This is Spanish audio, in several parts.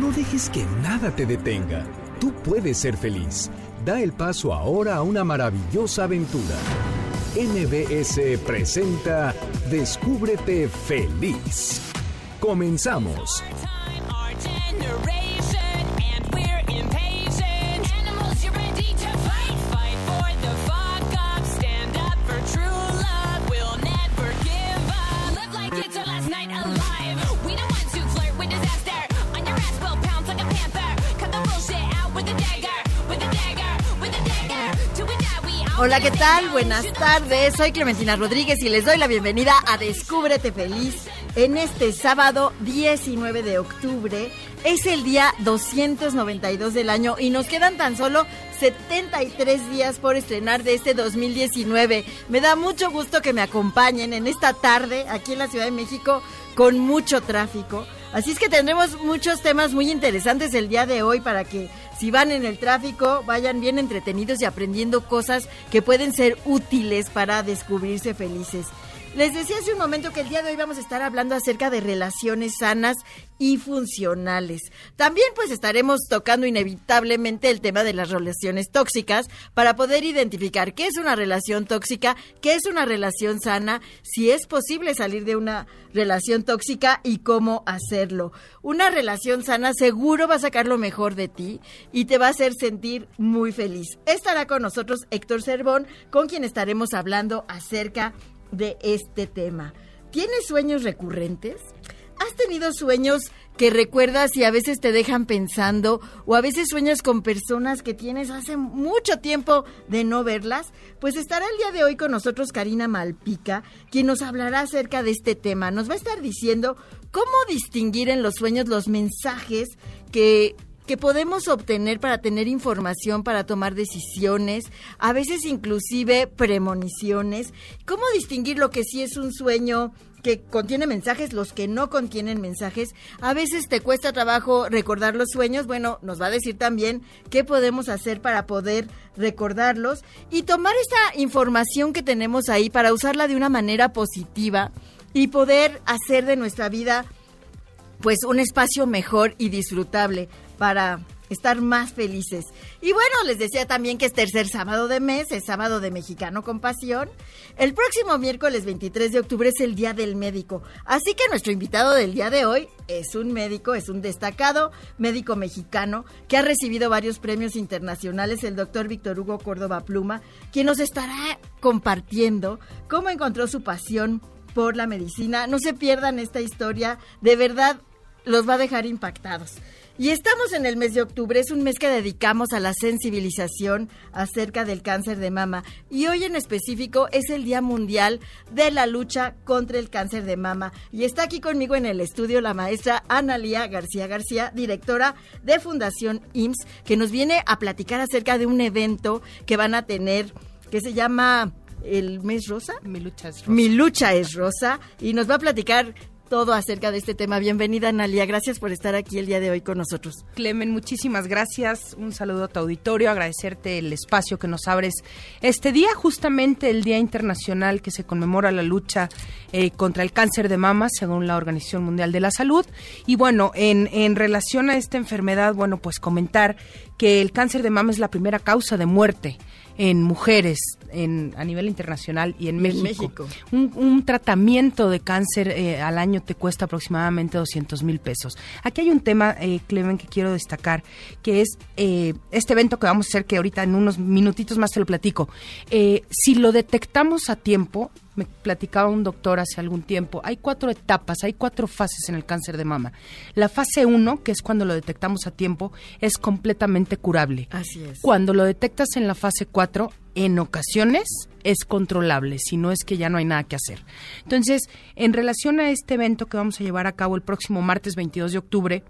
No dejes que nada te detenga. Tú puedes ser feliz. Da el paso ahora a una maravillosa aventura. NBS presenta Descúbrete feliz. Comenzamos. Hola, ¿qué tal? Buenas tardes. Soy Clementina Rodríguez y les doy la bienvenida a Descúbrete Feliz en este sábado 19 de octubre. Es el día 292 del año y nos quedan tan solo 73 días por estrenar de este 2019. Me da mucho gusto que me acompañen en esta tarde aquí en la Ciudad de México con mucho tráfico. Así es que tendremos muchos temas muy interesantes el día de hoy para que si van en el tráfico vayan bien entretenidos y aprendiendo cosas que pueden ser útiles para descubrirse felices. Les decía hace un momento que el día de hoy vamos a estar hablando acerca de relaciones sanas y funcionales. También pues estaremos tocando inevitablemente el tema de las relaciones tóxicas para poder identificar qué es una relación tóxica, qué es una relación sana, si es posible salir de una relación tóxica y cómo hacerlo. Una relación sana seguro va a sacar lo mejor de ti y te va a hacer sentir muy feliz. Estará con nosotros Héctor Cervón, con quien estaremos hablando acerca de este tema. ¿Tienes sueños recurrentes? ¿Has tenido sueños que recuerdas y a veces te dejan pensando o a veces sueñas con personas que tienes hace mucho tiempo de no verlas? Pues estará el día de hoy con nosotros Karina Malpica, quien nos hablará acerca de este tema. Nos va a estar diciendo cómo distinguir en los sueños los mensajes que que podemos obtener para tener información, para tomar decisiones, a veces inclusive premoniciones. ¿Cómo distinguir lo que sí es un sueño? que contiene mensajes, los que no contienen mensajes. A veces te cuesta trabajo recordar los sueños. Bueno, nos va a decir también qué podemos hacer para poder recordarlos y tomar esta información que tenemos ahí para usarla de una manera positiva y poder hacer de nuestra vida pues un espacio mejor y disfrutable para estar más felices. Y bueno, les decía también que es tercer sábado de mes, es sábado de Mexicano con Pasión. El próximo miércoles 23 de octubre es el Día del Médico. Así que nuestro invitado del día de hoy es un médico, es un destacado médico mexicano que ha recibido varios premios internacionales, el doctor Víctor Hugo Córdoba Pluma, quien nos estará compartiendo cómo encontró su pasión por la medicina. No se pierdan esta historia, de verdad los va a dejar impactados. Y estamos en el mes de octubre, es un mes que dedicamos a la sensibilización acerca del cáncer de mama. Y hoy en específico es el Día Mundial de la Lucha contra el Cáncer de Mama. Y está aquí conmigo en el estudio la maestra Analía García García, directora de Fundación IMSS, que nos viene a platicar acerca de un evento que van a tener que se llama el mes rosa. Mi lucha es rosa. Mi lucha es rosa. Y nos va a platicar todo acerca de este tema. Bienvenida, Analia. Gracias por estar aquí el día de hoy con nosotros. Clemen, muchísimas gracias. Un saludo a tu auditorio. Agradecerte el espacio que nos abres este día, justamente el Día Internacional que se conmemora la lucha eh, contra el cáncer de mama, según la Organización Mundial de la Salud. Y bueno, en, en relación a esta enfermedad, bueno, pues comentar que el cáncer de mama es la primera causa de muerte en mujeres en, a nivel internacional y en México. Un, tratamiento de cáncer eh, al año te cuesta aproximadamente 200 mil pesos. Aquí hay un tema, eh, Clemen, que quiero destacar, que es eh, este evento que vamos a hacer, que ahorita en unos minutitos más te lo platico. Eh, si lo detectamos a tiempo, me platicaba un doctor hace algún tiempo, hay cuatro etapas, hay cuatro fases en el cáncer de mama. La fase uno, que es cuando lo detectamos a tiempo, es completamente curable. Así es. Cuando lo detectas en la fase cuatro, en ocasiones es controlable, si no es que ya no hay nada que hacer. Entonces, en relación a este evento que vamos a llevar a cabo el próximo martes 22 de octubre,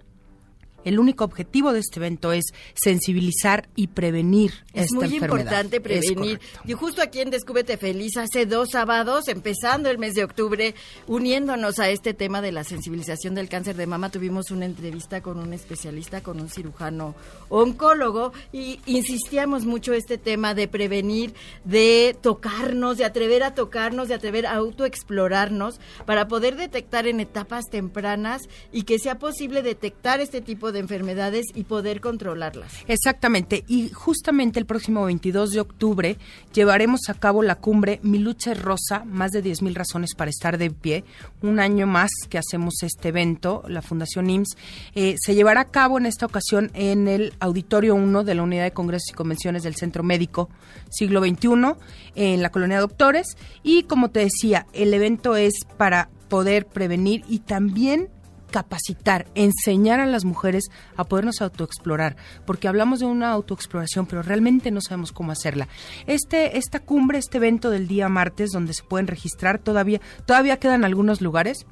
el único objetivo de este evento es sensibilizar y prevenir es esta muy enfermedad. importante prevenir. Y justo aquí en Descúbrete Feliz, hace dos sábados, empezando el mes de octubre, uniéndonos a este tema de la sensibilización del cáncer de mama, tuvimos una entrevista con un especialista, con un cirujano oncólogo, y insistíamos mucho este tema de prevenir, de tocarnos, de atrever a tocarnos, de atrever a autoexplorarnos, para poder detectar en etapas tempranas y que sea posible detectar este tipo de de enfermedades y poder controlarlas. Exactamente, y justamente el próximo 22 de octubre llevaremos a cabo la cumbre Mi lucha es rosa, más de 10.000 razones para estar de pie, un año más que hacemos este evento, la Fundación IMSS, eh, se llevará a cabo en esta ocasión en el Auditorio 1 de la Unidad de Congresos y Convenciones del Centro Médico Siglo XXI, en la Colonia Doctores, y como te decía, el evento es para poder prevenir y también capacitar, enseñar a las mujeres a podernos autoexplorar, porque hablamos de una autoexploración, pero realmente no sabemos cómo hacerla. Este, esta cumbre, este evento del día martes, donde se pueden registrar, todavía, todavía quedan algunos lugares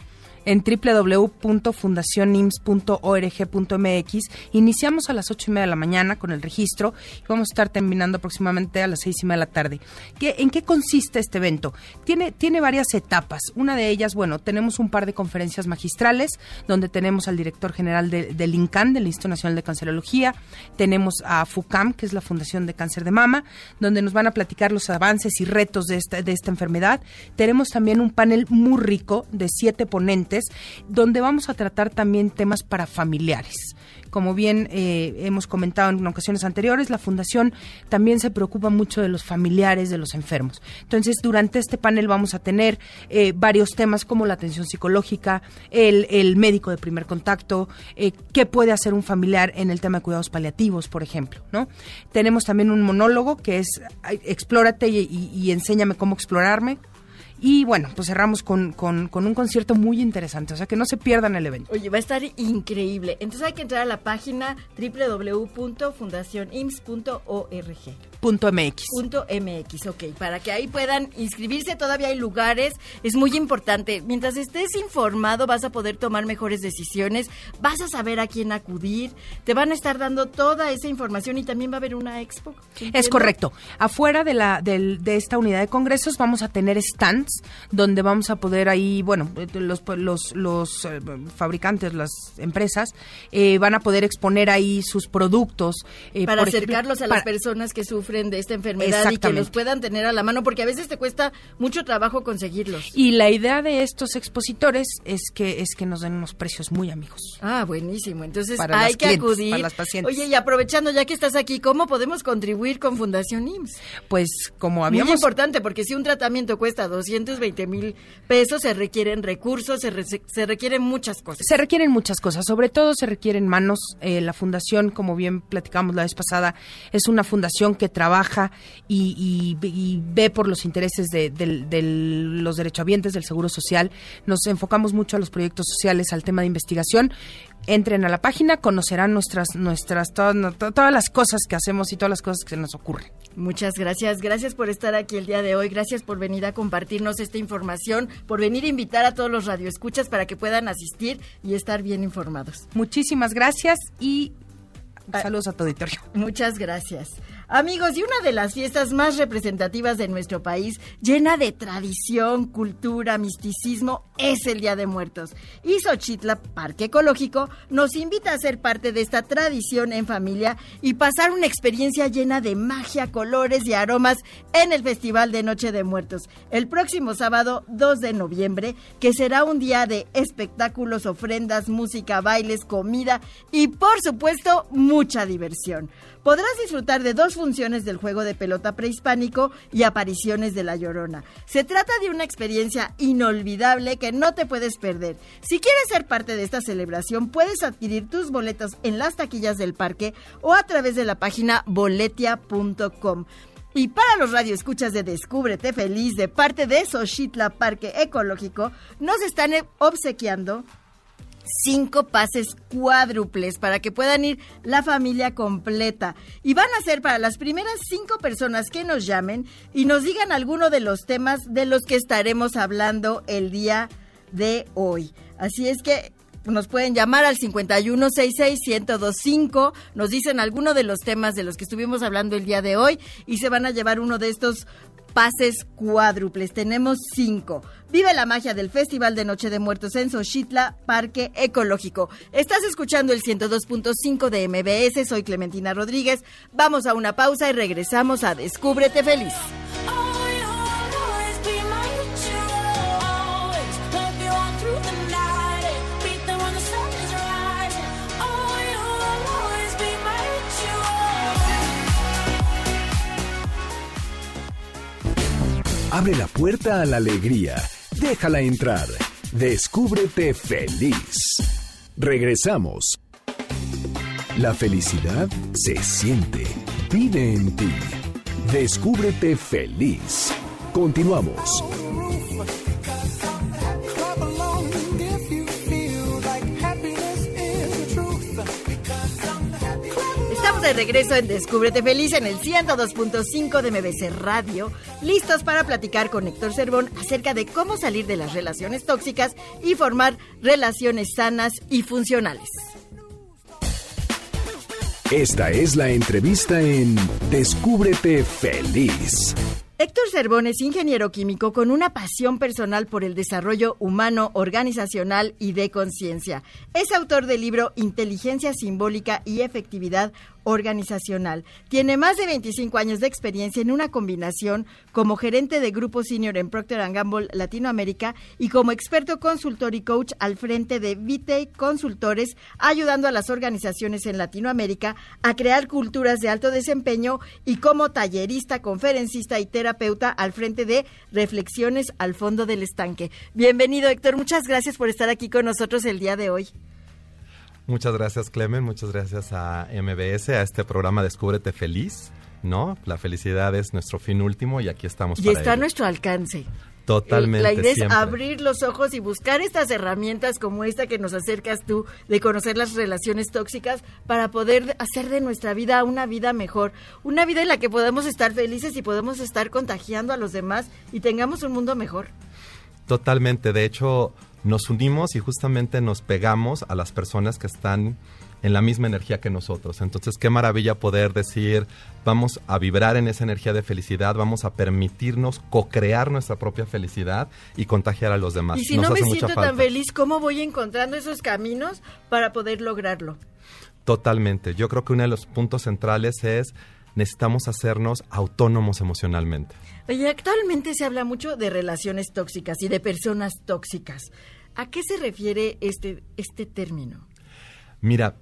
en www.fundacionims.org.mx. Iniciamos a las ocho y media de la mañana con el registro y vamos a estar terminando aproximadamente a las seis y media de la tarde. ¿Qué, ¿En qué consiste este evento? Tiene, tiene varias etapas. Una de ellas, bueno, tenemos un par de conferencias magistrales donde tenemos al director general de, del INCAN, del Instituto Nacional de Cancerología, tenemos a FUCAM, que es la Fundación de Cáncer de Mama, donde nos van a platicar los avances y retos de esta, de esta enfermedad. Tenemos también un panel muy rico de siete ponentes donde vamos a tratar también temas para familiares. Como bien eh, hemos comentado en ocasiones anteriores, la Fundación también se preocupa mucho de los familiares de los enfermos. Entonces, durante este panel vamos a tener eh, varios temas como la atención psicológica, el, médico de primer contacto, eh, qué puede hacer un familiar en el tema de cuidados paliativos, por ejemplo. ¿no? Tenemos también un monólogo que es explórate y enséñame cómo explorarme, y bueno, pues cerramos con, con, un concierto muy interesante, o sea que no se pierdan el evento. Oye, va a estar increíble. Entonces hay que entrar a la página www.fundacionims.org. Punto MX. Punto MX, ok, para que ahí puedan inscribirse, todavía hay lugares, es muy importante. Mientras estés informado vas a poder tomar mejores decisiones, vas a saber a quién acudir, te van a estar dando toda esa información y también va a haber una expo. Es correcto. Afuera de, la, de, de esta unidad de congresos vamos a tener stands donde vamos a poder ahí, bueno, los, los, los eh, fabricantes, las empresas, eh, van a poder exponer ahí sus productos. Eh, para acercarlos a las personas que sufren de esta enfermedad y que los puedan tener a la mano, porque a veces te cuesta mucho trabajo conseguirlos. Y la idea de estos expositores es que, es que nos den unos precios muy amigos. Ah, buenísimo. Entonces hay que acudir. Para las pacientes. Oye, y aprovechando ya que estás aquí, ¿cómo podemos contribuir con Fundación IMSS? Pues como habíamos... Muy importante, porque si un tratamiento cuesta 200 220 mil pesos, se requieren recursos, se, requieren muchas cosas. Se requieren muchas cosas, sobre todo se requieren manos. Eh, la fundación, como bien platicamos la vez pasada, es una fundación que trabaja y, ve por los intereses de, los derechohabientes del Seguro Social. Nos enfocamos mucho a los proyectos sociales, al tema de investigación entren a la página, conocerán nuestras, nuestras, todas, todas las cosas que hacemos y todas las cosas que se nos ocurren. Muchas gracias, gracias por estar aquí el día de hoy, gracias por venir a compartirnos esta información, por venir a invitar a todos los radioescuchas para que puedan asistir y estar bien informados. Muchísimas gracias y ah, saludos a tu auditorio. Muchas gracias. Amigos, y una de las fiestas más representativas de nuestro país, llena de tradición, cultura, misticismo, es el Día de Muertos. Y Xochitla, Parque Ecológico, nos invita a ser parte de esta tradición en familia y pasar una experiencia llena de magia, colores y aromas en el Festival de Noche de Muertos, el próximo sábado 2 de noviembre, que será un día de espectáculos, ofrendas, música, bailes, comida y, por supuesto, mucha diversión podrás disfrutar de dos funciones del juego de pelota prehispánico y apariciones de La Llorona. Se trata de una experiencia inolvidable que no te puedes perder. Si quieres ser parte de esta celebración, puedes adquirir tus boletos en las taquillas del parque o a través de la página boletia.com. Y para los radioescuchas de Descúbrete Feliz de parte de Xochitla Parque Ecológico, nos están obsequiando cinco pases cuádruples para que puedan ir la familia completa. Y van a ser para las primeras cinco personas que nos llamen y nos digan alguno de los temas de los que estaremos hablando el día de hoy. Así es que nos pueden llamar al 5166-1025, nos dicen alguno de los temas de los que estuvimos hablando el día de hoy y se van a llevar uno de estos pases cuádruples. Tenemos cinco. Vive la magia del Festival de Noche de Muertos en Xochitla, Parque Ecológico. Estás escuchando el 102.5 de MBS. Soy Clementina Rodríguez. Vamos a una pausa y regresamos a Descúbrete Feliz. Abre la puerta a la alegría. Déjala entrar. Descúbrete feliz. Regresamos. La felicidad se siente. Vive en ti. Descúbrete feliz. Continuamos. De regreso en Descúbrete Feliz en el 102.5 de MBC Radio, listos para platicar con Héctor Cervón acerca de cómo salir de las relaciones tóxicas y formar relaciones sanas y funcionales. Esta es la entrevista en Descúbrete Feliz. Héctor Cervón es ingeniero químico con una pasión personal por el desarrollo humano, organizacional y de conciencia. Es autor del libro Inteligencia Simbólica y Efectividad Organizacional. Tiene más de 25 años de experiencia en una combinación como gerente de grupo senior en Procter Gamble Latinoamérica y como experto consultor y coach al frente de Vite Consultores, ayudando a las organizaciones en Latinoamérica a crear culturas de alto desempeño y como tallerista, conferencista y terapeuta al frente de Reflexiones al fondo del estanque. Bienvenido, Héctor. Muchas gracias por estar aquí con nosotros el día de hoy. Muchas gracias, Clemen. Muchas gracias a MBS, a este programa Descúbrete Feliz. ¿No? La felicidad es nuestro fin último y aquí estamos. Y está a nuestro alcance. Totalmente. La idea es abrir los ojos y buscar estas herramientas como esta que nos acercas tú de conocer las relaciones tóxicas para poder hacer de nuestra vida una vida mejor, una vida en la que podamos estar felices y podamos estar contagiando a los demás y tengamos un mundo mejor. Totalmente. De hecho, nos unimos y justamente nos pegamos a las personas que están en la misma energía que nosotros. Entonces, qué maravilla poder decir, vamos a vibrar en esa energía de felicidad, vamos a permitirnos co-crear nuestra propia felicidad y contagiar a los demás. Y si no me siento tan feliz, ¿cómo voy encontrando esos caminos para poder lograrlo? Totalmente. Yo creo que uno de los puntos centrales es necesitamos hacernos autónomos emocionalmente. Oye, actualmente se habla mucho de relaciones tóxicas y de personas tóxicas. ¿A qué se refiere este, este término? Mira,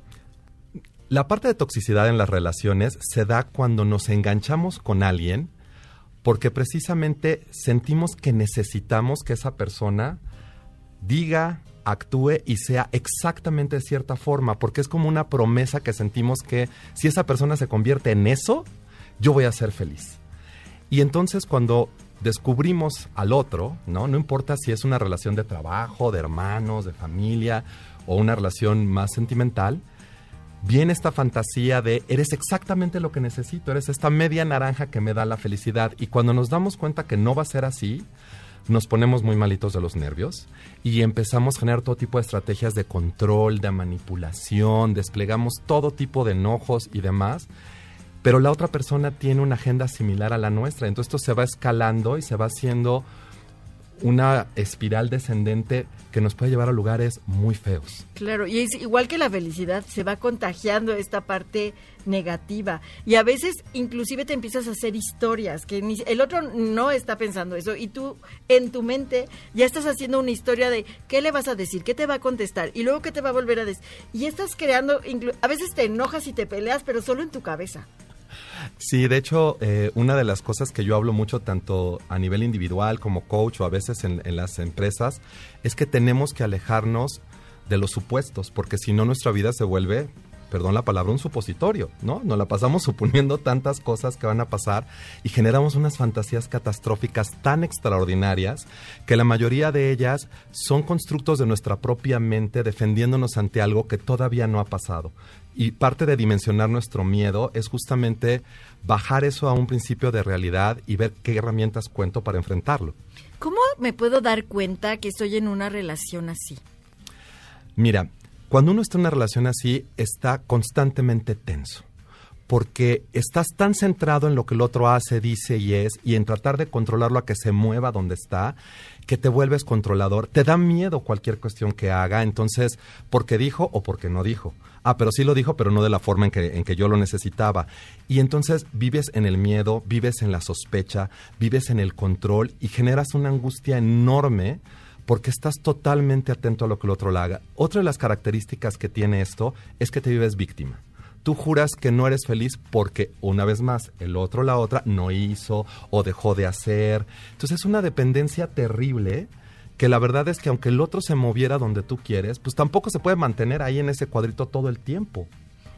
la parte de toxicidad en las relaciones se da cuando nos enganchamos con alguien porque precisamente sentimos que necesitamos que esa persona diga, actúe y sea exactamente de cierta forma, porque es como una promesa que sentimos que si esa persona se convierte en eso, yo voy a ser feliz. Y entonces cuando descubrimos al otro, ¿no? No importa si es una relación de trabajo, de hermanos, de familia o una relación más sentimental, viene esta fantasía de eres exactamente lo que necesito, eres esta media naranja que me da la felicidad. Y cuando nos damos cuenta que no va a ser así, nos ponemos muy malitos de los nervios y empezamos a generar todo tipo de estrategias de control, de manipulación, desplegamos todo tipo de enojos y demás. Pero la otra persona tiene una agenda similar a la nuestra, entonces esto se va escalando y se va haciendo una espiral descendente que nos puede llevar a lugares muy feos. Claro, y es igual que la felicidad, se va contagiando esta parte negativa y a veces inclusive te empiezas a hacer historias que el otro no está pensando eso y tú en tu mente ya estás haciendo una historia de qué le vas a decir, qué te va a contestar y luego qué te va a volver a decir y estás creando, a veces te enojas y te peleas pero solo en tu cabeza. Sí, de hecho, eh, una de las cosas que yo hablo mucho tanto a nivel individual como coach o a veces en, en las empresas es que tenemos que alejarnos de los supuestos, porque si no nuestra vida se vuelve perdón la palabra, un supositorio, ¿no? Nos la pasamos suponiendo tantas cosas que van a pasar y generamos unas fantasías catastróficas tan extraordinarias que la mayoría de ellas son constructos de nuestra propia mente defendiéndonos ante algo que todavía no ha pasado. Y parte de dimensionar nuestro miedo es justamente bajar eso a un principio de realidad y ver qué herramientas cuento para enfrentarlo. ¿Cómo me puedo dar cuenta que estoy en una relación así? Mira, cuando uno está en una relación así, está constantemente tenso, porque estás tan centrado en lo que el otro hace, dice y es, y en tratar de controlarlo a que se mueva donde está, que te vuelves controlador. Te da miedo cualquier cuestión que haga, entonces, porque dijo o porque no dijo. Ah, pero sí lo dijo, pero no de la forma en que, en que yo lo necesitaba. Y entonces vives en el miedo, vives en la sospecha, vives en el control y generas una angustia enorme porque estás totalmente atento a lo que el otro le haga. Otra de las características que tiene esto es que te vives víctima. Tú juras que no eres feliz porque, una vez más, el otro, la otra, no hizo o dejó de hacer. Entonces es una dependencia terrible que la verdad es que aunque el otro se moviera donde tú quieres, pues tampoco se puede mantener ahí en ese cuadrito todo el tiempo.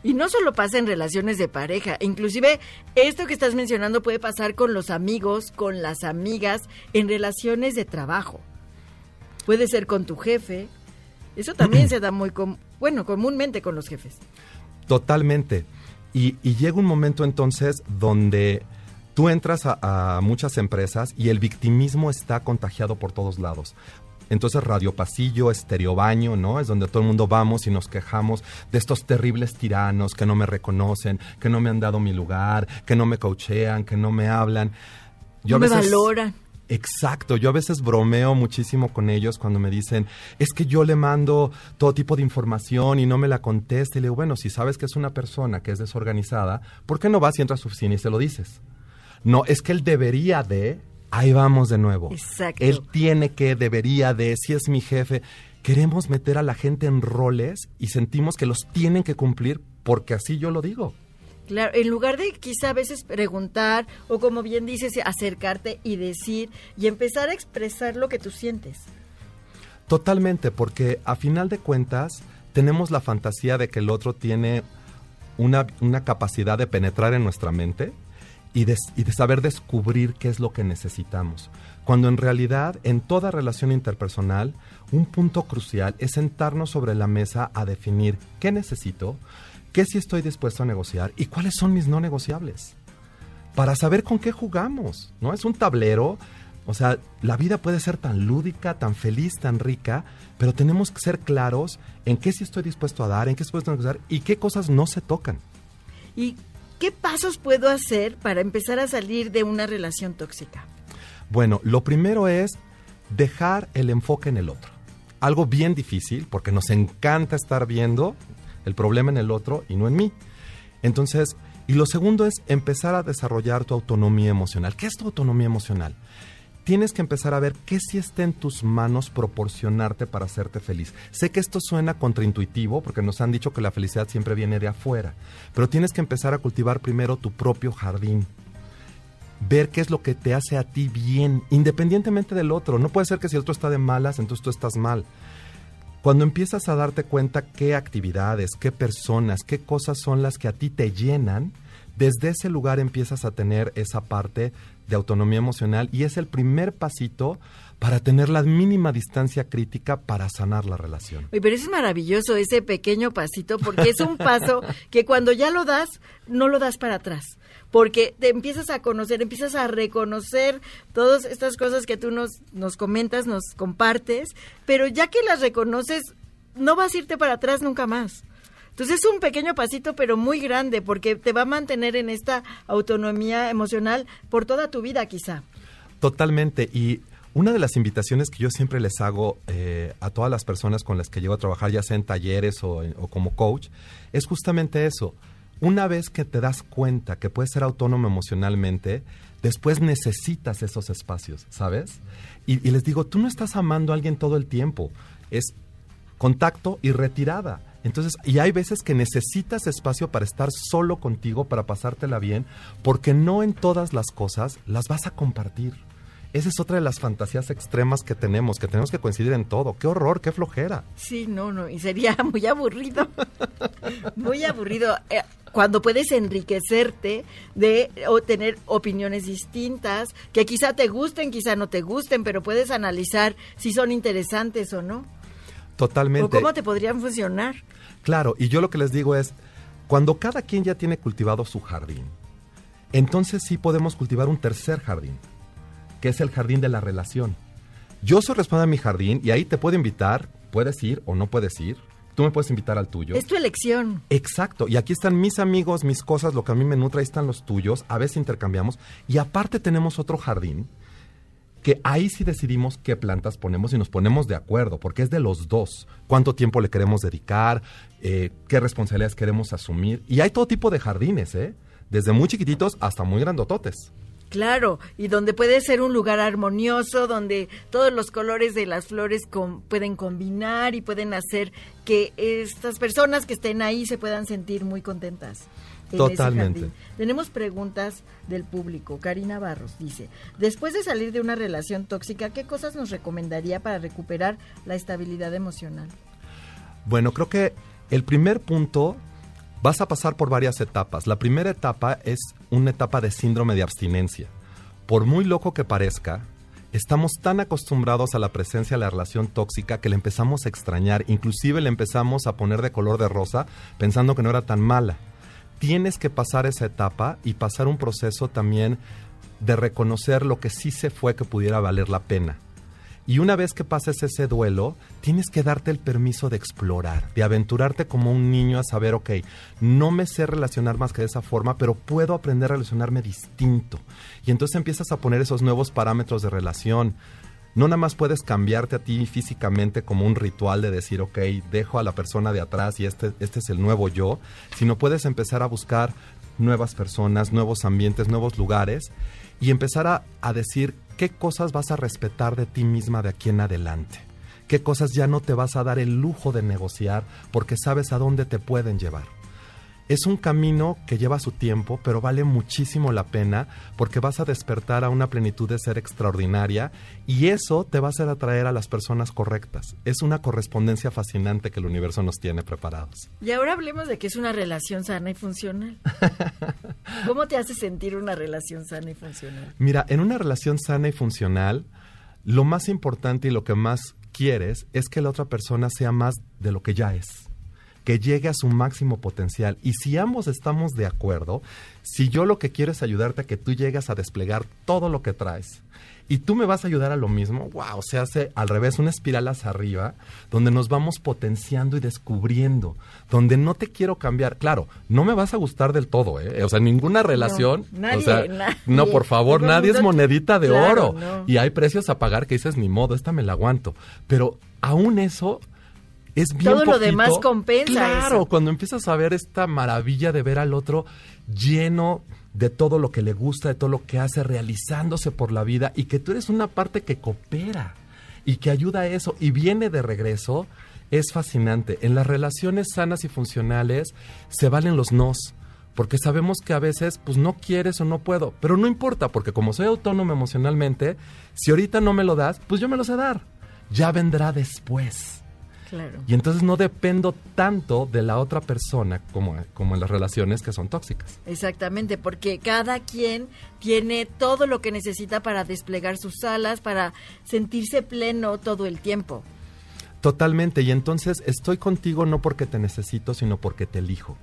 Y no solo pasa en relaciones de pareja, inclusive esto que estás mencionando puede pasar con los amigos, con las amigas, en relaciones de trabajo. Puede ser con tu jefe. Eso también se da muy, bueno, comúnmente con los jefes. Totalmente. Y, llega un momento entonces donde tú entras a, muchas empresas y el victimismo está contagiado por todos lados. Entonces Radio Pasillo, Estereo Baño, ¿no? Es donde todo el mundo vamos y nos quejamos de estos terribles tiranos que no me reconocen, que no me han dado mi lugar, que no me coachean, que no me hablan. Yo no me valoran. Exacto, yo a veces bromeo muchísimo con ellos cuando me dicen, es que yo le mando todo tipo de información y no me la contesta. Y le digo, bueno, si sabes que es una persona que es desorganizada, ¿por qué no vas y entras a su oficina y se lo dices? No, es que él debería de, ahí vamos de nuevo. Exacto. Él tiene que, debería de, si es mi jefe. Queremos meter a la gente en roles y sentimos que los tienen que cumplir porque así yo lo digo. Claro, en lugar de quizá a veces preguntar o como bien dices, acercarte y decir y empezar a expresar lo que tú sientes. Totalmente, porque a final de cuentas tenemos la fantasía de que el otro tiene una, una capacidad de penetrar en nuestra mente y de, y de saber descubrir qué es lo que necesitamos. Cuando en realidad en toda relación interpersonal un punto crucial es sentarnos sobre la mesa a definir qué necesito, qué sí estoy dispuesto a negociar y cuáles son mis no negociables. Para saber con qué jugamos, ¿no? Es un tablero, o sea, la vida puede ser tan lúdica, tan feliz, tan rica, pero tenemos que ser claros en qué sí estoy dispuesto a dar, en qué estoy dispuesto a negociar y qué cosas no se tocan. ¿Y qué pasos puedo hacer para empezar a salir de una relación tóxica? Bueno, lo primero es dejar el enfoque en el otro. Algo bien difícil, porque nos encanta estar viendo el problema en el otro y no en mí. Entonces, y lo segundo es empezar a desarrollar tu autonomía emocional. ¿Qué es tu autonomía emocional? Tienes que empezar a ver qué sí está en tus manos proporcionarte para hacerte feliz. Sé que esto suena contraintuitivo porque nos han dicho que la felicidad siempre viene de afuera, pero tienes que empezar a cultivar primero tu propio jardín. Ver qué es lo que te hace a ti bien, independientemente del otro. No puede ser que si el otro está de malas, entonces tú estás mal. Cuando empiezas a darte cuenta qué actividades, qué personas, qué cosas son las que a ti te llenan, desde ese lugar empiezas a tener esa parte de autonomía emocional y es el primer pasito para tener la mínima distancia crítica para sanar la relación. pero es maravilloso ese pequeño pasito porque es un paso que cuando ya lo das, no lo das para atrás porque te empiezas a conocer, empiezas a reconocer todas estas cosas que tú nos, nos comentas, nos compartes, pero ya que las reconoces, no vas a irte para atrás nunca más. Entonces es un pequeño pasito, pero muy grande, porque te va a mantener en esta autonomía emocional por toda tu vida, quizá. Totalmente. Y una de las invitaciones que yo siempre les hago eh, a todas las personas con las que llego a trabajar, ya sea en talleres o, o como coach, es justamente eso una vez que te das cuenta que puedes ser autónomo emocionalmente, después necesitas esos espacios, ¿sabes? Y, les digo, tú no estás amando a alguien todo el tiempo, es contacto y retirada. Entonces, y hay veces que necesitas espacio para estar solo contigo, para pasártela bien, porque no en todas las cosas las vas a compartir. Esa es otra de las fantasías extremas que tenemos, que tenemos que coincidir en todo. Qué horror, qué flojera. Sí, no, no, y sería muy aburrido. muy aburrido. Eh, cuando puedes enriquecerte de o tener opiniones distintas, que quizá te gusten, quizá no te gusten, pero puedes analizar si son interesantes o no. Totalmente. O cómo te podrían funcionar. Claro, y yo lo que les digo es, cuando cada quien ya tiene cultivado su jardín, entonces sí podemos cultivar un tercer jardín que es el jardín de la relación. Yo soy responsable de mi jardín y ahí te puedo invitar, puedes ir o no puedes ir. Tú me puedes invitar al tuyo. Es tu elección. Exacto. Y aquí están mis amigos, mis cosas, lo que a mí me nutre, ahí están los tuyos. A veces intercambiamos. Y aparte tenemos otro jardín que ahí sí decidimos qué plantas ponemos y nos ponemos de acuerdo, porque es de los dos. Cuánto tiempo le queremos dedicar, eh, qué responsabilidades queremos asumir. Y hay todo tipo de jardines, ¿eh? Desde muy chiquititos hasta muy grandototes. Claro, y donde puede ser un lugar armonioso, donde todos los colores de las flores pueden combinar y pueden hacer que estas personas que estén ahí se puedan sentir muy contentas. Totalmente. Tenemos preguntas del público. Karina Barros dice, después de salir de una relación tóxica, ¿qué cosas nos recomendaría para recuperar la estabilidad emocional? Bueno, creo que el primer punto vas a pasar por varias etapas. La primera etapa es una etapa de síndrome de abstinencia. Por muy loco que parezca, estamos tan acostumbrados a la presencia de la relación tóxica que le empezamos a extrañar, inclusive le empezamos a poner de color de rosa pensando que no era tan mala. Tienes que pasar esa etapa y pasar un proceso también de reconocer lo que sí se fue que pudiera valer la pena. Y una vez que pases ese duelo, tienes que darte el permiso de explorar, de aventurarte como un niño a saber, ok, no me sé relacionar más que de esa forma, pero puedo aprender a relacionarme distinto. Y entonces empiezas a poner esos nuevos parámetros de relación. No nada más puedes cambiarte a ti físicamente como un ritual de decir, ok, dejo a la persona de atrás y este, este es el nuevo yo, sino puedes empezar a buscar nuevas personas, nuevos ambientes, nuevos lugares y empezar a, a decir qué cosas vas a respetar de ti misma de aquí en adelante, qué cosas ya no te vas a dar el lujo de negociar porque sabes a dónde te pueden llevar. Es un camino que lleva su tiempo, pero vale muchísimo la pena porque vas a despertar a una plenitud de ser extraordinaria y eso te va a hacer atraer a las personas correctas. Es una correspondencia fascinante que el universo nos tiene preparados. Y ahora hablemos de que es una relación sana y funcional. ¿Cómo te hace sentir una relación sana y funcional? Mira, en una relación sana y funcional, lo más importante y lo que más quieres es que la otra persona sea más de lo que ya es que llegue a su máximo potencial. Y si ambos estamos de acuerdo, si yo lo que quiero es ayudarte a que tú llegues a desplegar todo lo que traes, y tú me vas a ayudar a lo mismo, wow, se hace al revés, una espiral hacia arriba, donde nos vamos potenciando y descubriendo, donde no te quiero cambiar. Claro, no me vas a gustar del todo, ¿eh? O sea, ninguna relación. No, nadie, o sea, no por favor, nadie es monedita de oro. Y hay precios a pagar que dices, ni modo, esta me la aguanto. Pero aún eso es bien Todo lo demás compensa. Claro, cuando empiezas a ver esta maravilla de ver al otro lleno de todo lo que le gusta, de todo lo que hace, realizándose por la vida y que tú eres una parte que coopera y que ayuda a eso y viene de regreso, es fascinante. En las relaciones sanas y funcionales se valen los nos. Porque sabemos que a veces, pues no quieres o no puedo. Pero no importa, porque como soy autónomo emocionalmente, si ahorita no me lo das, pues yo me lo sé dar. Ya vendrá después. Y entonces no dependo tanto de la otra persona como, como en las relaciones que son tóxicas. Exactamente, porque cada quien tiene todo lo que necesita para desplegar sus alas, para sentirse pleno todo el tiempo. Totalmente, y entonces estoy contigo no porque te necesito, sino porque te elijo.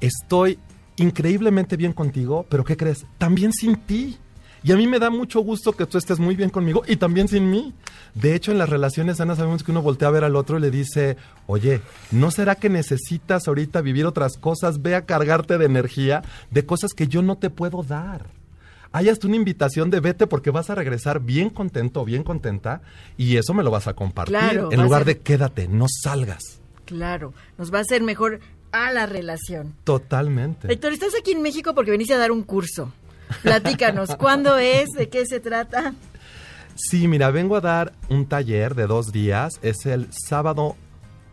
Estoy increíblemente bien contigo, pero ¿qué crees? También sin ti. Y a mí me da mucho gusto que tú estés muy bien conmigo y también sin mí. De hecho, en las relaciones sanas sabemos que uno voltea a ver al otro y le dice, oye, ¿no será que necesitas ahorita vivir otras cosas? Ve a cargarte de energía de cosas que yo no te puedo dar. Hay hasta una invitación de vete porque vas a regresar bien contento, bien contenta y eso me lo vas a compartir en lugar de quédate, no salgas. Claro, nos va a hacer mejor a la relación. Totalmente. Héctor, estás aquí en México porque veniste a dar un curso. Platícanos, ¿cuándo es? ¿De qué se trata? Sí, mira, vengo a dar un taller de dos días. Es el sábado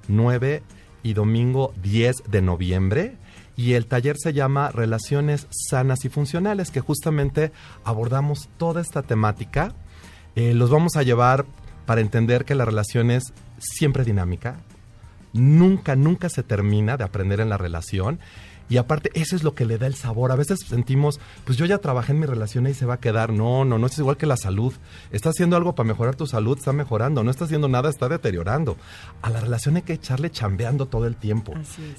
9 y domingo 10 de noviembre. Y el taller se llama Relaciones Sanas y Funcionales, que justamente abordamos toda esta temática. Eh, los vamos a llevar para entender que la relación es siempre dinámica. Nunca, nunca se termina de aprender en la relación y aparte, eso es lo que le da el sabor. A veces sentimos, pues yo ya trabajé en mi relación y se va a quedar. No, no, no es igual que la salud. Estás haciendo algo para mejorar tu salud, está mejorando. No estás haciendo nada, está deteriorando. A la relación hay que echarle chambeando todo el tiempo.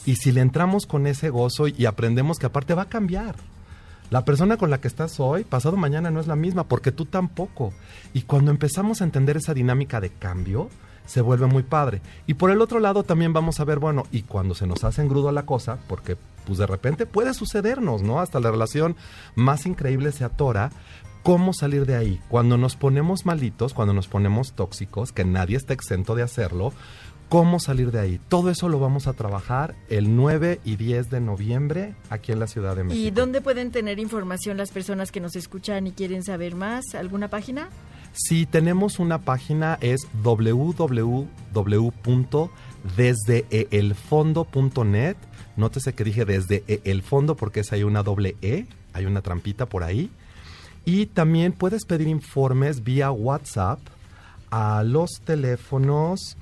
Y si le entramos con ese gozo y aprendemos que aparte va a cambiar. La persona con la que estás hoy, pasado mañana no es la misma, porque tú tampoco. Y cuando empezamos a entender esa dinámica de cambio, se vuelve muy padre. Y por el otro lado también vamos a ver, bueno, y cuando se nos hace engrudo la cosa, porque pues de repente puede sucedernos, ¿no? Hasta la relación más increíble se atora. ¿Cómo salir de ahí? Cuando nos ponemos malitos, cuando nos ponemos tóxicos, que nadie está exento de hacerlo, cómo salir de ahí. Todo eso lo vamos a trabajar el 9 y 10 de noviembre aquí en la Ciudad de México. ¿Y dónde pueden tener información las personas que nos escuchan y quieren saber más? ¿Alguna página? Sí, tenemos una página, es www.desdeelfondo.net. Nótese que dije desde el fondo porque es ahí una doble E, hay una trampita por ahí. Y también puedes pedir informes vía WhatsApp a los teléfonos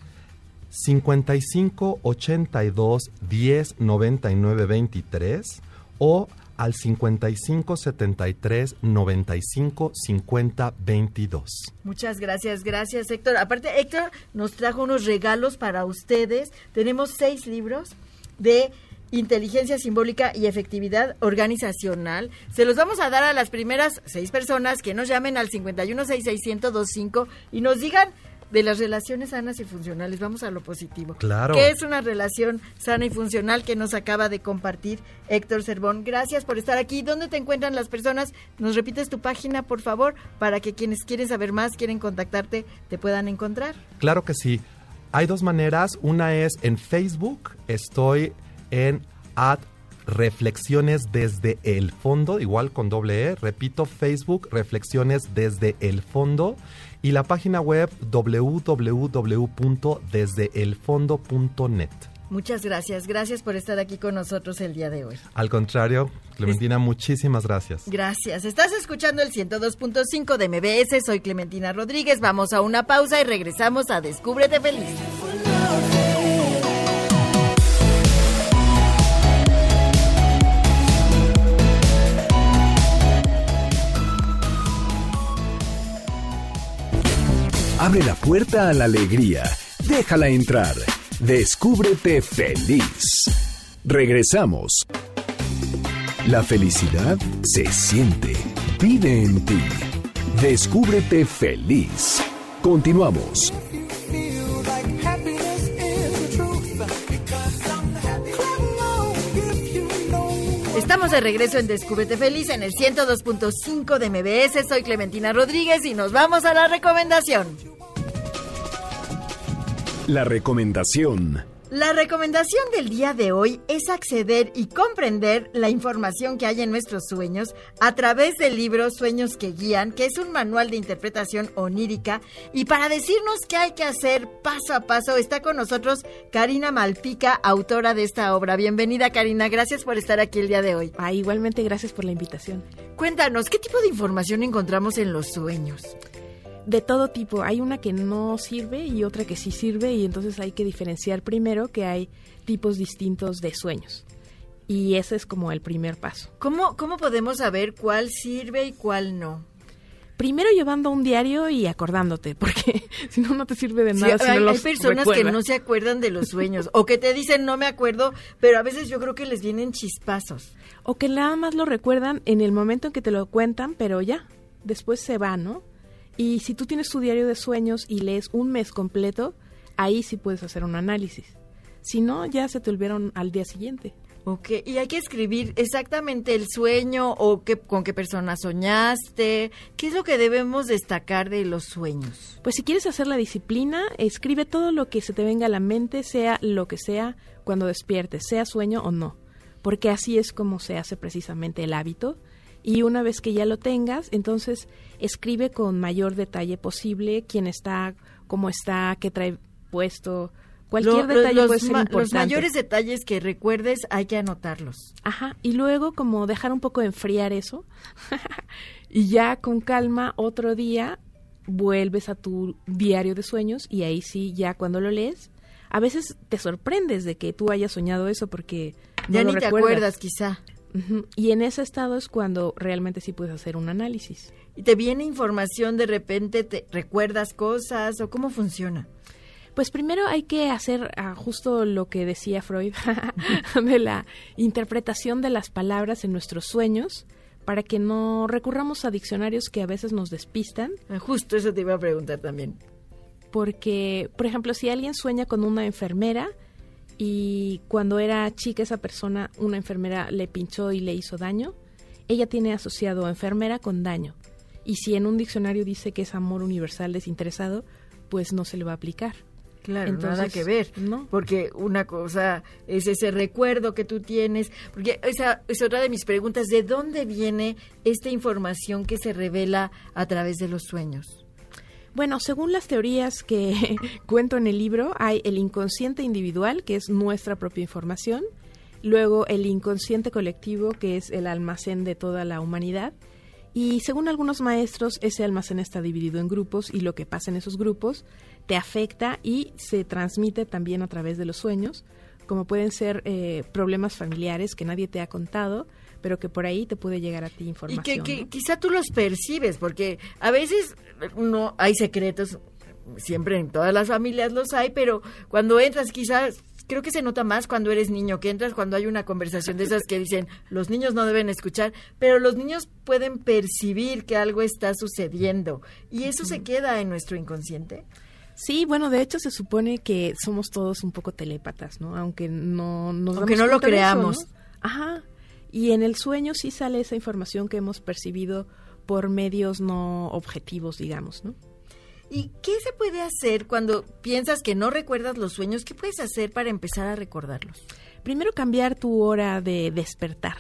55 82 10 99 23 o al 55 73 95 50 22. Muchas gracias, gracias Héctor. Aparte, Héctor nos trajo unos regalos para ustedes. Tenemos seis libros de inteligencia simbólica y efectividad organizacional. Se los vamos a dar a las primeras seis personas que nos llamen al 5166125 y nos digan de las relaciones sanas y funcionales. Vamos a lo positivo. Claro. ¿Qué es una relación sana y funcional que nos acaba de compartir Héctor Cervón? Gracias por estar aquí. ¿Dónde te encuentran las personas? Nos repites tu página, por favor, para que quienes quieren saber más, quieren contactarte, te puedan encontrar. Claro que sí. Hay dos maneras. Una es en Facebook. Estoy en at Reflexiones desde el fondo, igual con doble E. Repito, Facebook, Reflexiones desde el fondo. Y la página web www.desdeelfondo.net. Muchas gracias. Gracias por estar aquí con nosotros el día de hoy. Al contrario, Clementina, muchísimas gracias. Gracias. Estás escuchando el 102.5 de MBS. Soy Clementina Rodríguez. Vamos a una pausa y regresamos a Descúbrete Feliz. Abre la puerta a la alegría. Déjala entrar. Descúbrete feliz. Regresamos. La felicidad se siente. Vive en ti. Descúbrete feliz. Continuamos. Estamos de regreso en Descúbrete Feliz en el 102.5 de MBS. Soy Clementina Rodríguez y nos vamos a la recomendación. La recomendación. La recomendación del día de hoy es acceder y comprender la información que hay en nuestros sueños a través del libro Sueños que Guían, que es un manual de interpretación onírica. Y para decirnos qué hay que hacer paso a paso, está con nosotros Karina Malpica, autora de esta obra. Bienvenida Karina, gracias por estar aquí el día de hoy. Ah, igualmente gracias por la invitación. Cuéntanos, ¿qué tipo de información encontramos en los sueños? De todo tipo. Hay una que no sirve y otra que sí sirve y entonces hay que diferenciar primero que hay tipos distintos de sueños. Y ese es como el primer paso. ¿Cómo, cómo podemos saber cuál sirve y cuál no? Primero llevando un diario y acordándote, porque si no, no te sirve de nada. Sí, si hay, no hay personas recuerdas. que no se acuerdan de los sueños o que te dicen no me acuerdo, pero a veces yo creo que les vienen chispazos. O que nada más lo recuerdan en el momento en que te lo cuentan, pero ya, después se va, ¿no? Y si tú tienes tu diario de sueños y lees un mes completo, ahí sí puedes hacer un análisis. Si no, ya se te olvidaron al día siguiente. Ok, y hay que escribir exactamente el sueño o qué, con qué persona soñaste. ¿Qué es lo que debemos destacar de los sueños? Pues si quieres hacer la disciplina, escribe todo lo que se te venga a la mente, sea lo que sea, cuando despiertes, sea sueño o no. Porque así es como se hace precisamente el hábito. Y una vez que ya lo tengas, entonces escribe con mayor detalle posible quién está, cómo está, qué trae puesto. Cualquier Lo- detalle los, puede ser ma- importante. los mayores detalles que recuerdes hay que anotarlos. Ajá, y luego como dejar un poco enfriar eso y ya con calma otro día vuelves a tu diario de sueños y ahí sí ya cuando lo lees a veces te sorprendes de que tú hayas soñado eso porque no ya lo ni te acuerdas quizá. Y en ese estado es cuando realmente sí puedes hacer un análisis. Y te viene información de repente, te recuerdas cosas o cómo funciona. Pues primero hay que hacer ah, justo lo que decía Freud de la interpretación de las palabras en nuestros sueños para que no recurramos a diccionarios que a veces nos despistan, Ah, Justo eso te iba a preguntar también. porque, por ejemplo, si alguien sueña con una enfermera y cuando era chica esa persona, una enfermera le pinchó y le hizo daño, ella tiene asociado enfermera con daño. Y si en un diccionario dice que es amor universal desinteresado, pues no se le va a aplicar. Claro, nada que ver, ¿no? Porque una cosa es ese recuerdo que tú tienes, porque esa es otra de mis preguntas, ¿de dónde viene esta información que se revela a través de los sueños? Bueno, según las teorías que cuento en el libro, hay el inconsciente individual, que es nuestra propia información, luego el inconsciente colectivo, que es el almacén de toda la humanidad, y según algunos maestros, ese almacén está dividido en grupos y lo que pasa en esos grupos te afecta y se transmite también a través de los sueños, como pueden ser eh, problemas familiares que nadie te ha contado, pero que por ahí te puede llegar a ti información. Y que, quizá tú los percibes, porque a veces no hay secretos, siempre en todas las familias los hay, pero cuando entras quizás creo que se nota más cuando eres niño, que entras cuando hay una conversación de esas que dicen los niños no deben escuchar, pero los niños pueden percibir que algo está sucediendo y eso se queda en nuestro inconsciente. Sí, bueno, de hecho se supone que somos todos un poco telépatas, ¿no? Aunque no nos Aunque no lo creamos. Ajá. Y en el sueño sí sale esa información que hemos percibido por medios no objetivos, digamos, ¿no? ¿Y qué se puede hacer cuando piensas que no recuerdas los sueños? ¿Qué puedes hacer para empezar a recordarlos? Primero cambiar tu hora de despertar,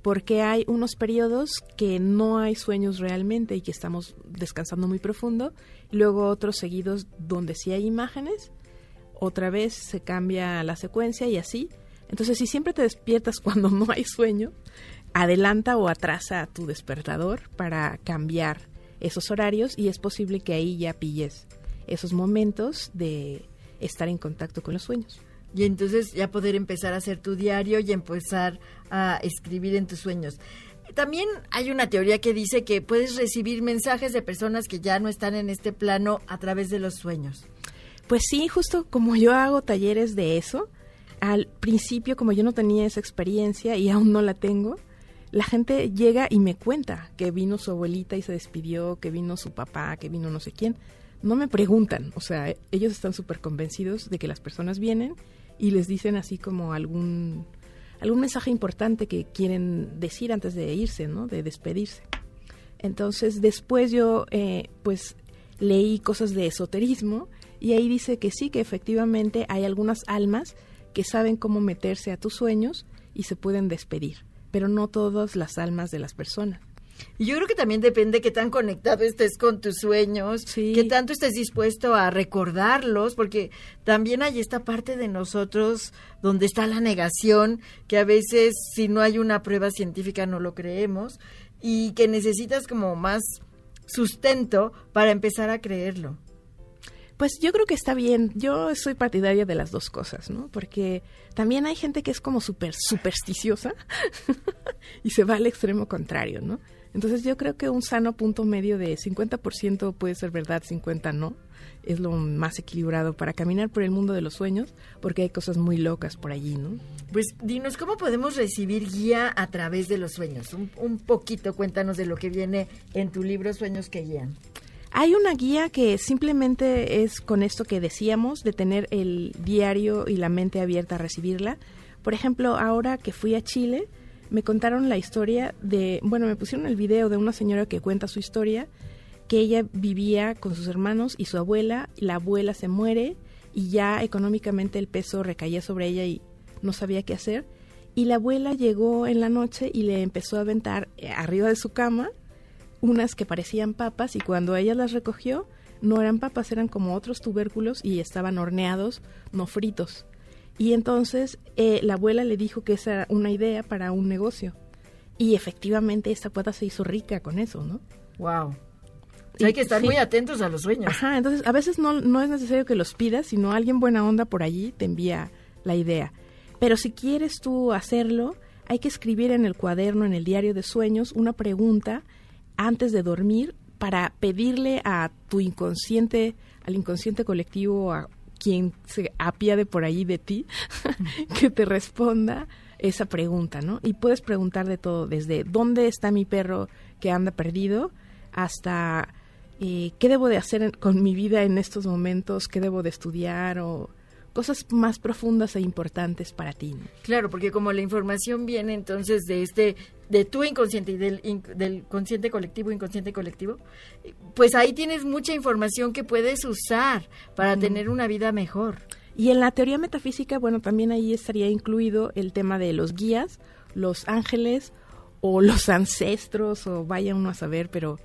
porque hay unos periodos que no hay sueños realmente y que estamos descansando muy profundo, y luego otros seguidos donde sí hay imágenes, otra vez se cambia la secuencia y así. Entonces, si siempre te despiertas cuando no hay sueño, adelanta o atrasa tu despertador para cambiar esos horarios y es posible que ahí ya pilles esos momentos de estar en contacto con los sueños. Y entonces ya poder empezar a hacer tu diario y empezar a escribir en tus sueños. También hay una teoría que dice que puedes recibir mensajes de personas que ya no están en este plano a través de los sueños. Pues sí, justo como yo hago talleres de eso, al principio como yo no tenía esa experiencia y aún no la tengo, la gente llega y me cuenta que vino su abuelita y se despidió, que vino su papá, que vino no sé quién. No me preguntan, o sea, ellos están súper convencidos de que las personas vienen y les dicen así como algún, algún mensaje importante que quieren decir antes de irse, ¿no? De despedirse. Entonces, después yo, eh, pues, leí cosas de esoterismo y ahí dice que sí, que efectivamente hay algunas almas que saben cómo meterse a tus sueños y se pueden despedir pero no todas las almas de las personas. Yo creo que también depende qué tan conectado estés con tus sueños, qué tanto estés dispuesto a recordarlos, porque también hay esta parte de nosotros donde está la negación, que a veces si no hay una prueba científica no lo creemos, y que necesitas como más sustento para empezar a creerlo. Pues yo creo que está bien. Yo soy partidaria de las dos cosas, ¿no? Porque también hay gente que es como súper supersticiosa y se va al extremo contrario, ¿no? Entonces yo creo que un sano punto medio de 50% puede ser verdad, 50% no. Es lo más equilibrado para caminar por el mundo de los sueños, porque hay cosas muy locas por allí, ¿no? Pues dinos, ¿cómo podemos recibir guía a través de los sueños? Un, un poquito, cuéntanos de lo que viene en tu libro Sueños que guían. Hay una guía que simplemente es con esto que decíamos, de tener el diario y la mente abierta a recibirla. Por ejemplo, ahora que fui a Chile, me contaron la historia de, bueno, me pusieron el video de una señora que cuenta su historia, que ella vivía con sus hermanos y su abuela, la abuela se muere y ya económicamente el peso recaía sobre ella y no sabía qué hacer. Y la abuela llegó en la noche y le empezó a aventar eh, arriba de su cama unas que parecían papas y cuando ella las recogió no eran papas, eran como otros tubérculos y estaban horneados, no fritos. Y entonces eh, la abuela le dijo que esa era una idea para un negocio. Y efectivamente esta pata se hizo rica con eso, ¿no? Wow. hay que estar muy atentos a los sueños. Ajá, entonces a veces no, no es necesario que los pidas, sino alguien buena onda por allí te envía la idea. Pero si quieres tú hacerlo, hay que escribir en el cuaderno, en el diario de sueños, una pregunta antes de dormir para pedirle a tu inconsciente, al inconsciente colectivo, a quien se apiade por ahí de ti, que te responda esa pregunta, ¿no? Y puedes preguntar de todo, desde dónde está mi perro que anda perdido hasta eh, qué debo de hacer con mi vida en estos momentos, qué debo de estudiar o cosas más profundas e importantes para ti. Claro, porque como la información viene entonces de este de tu inconsciente y del, del consciente colectivo, inconsciente colectivo, pues ahí tienes mucha información que puedes usar para tener una vida mejor. Y en la teoría metafísica, bueno, también ahí estaría incluido el tema de los guías, los ángeles o los ancestros, o vaya uno a saber, pero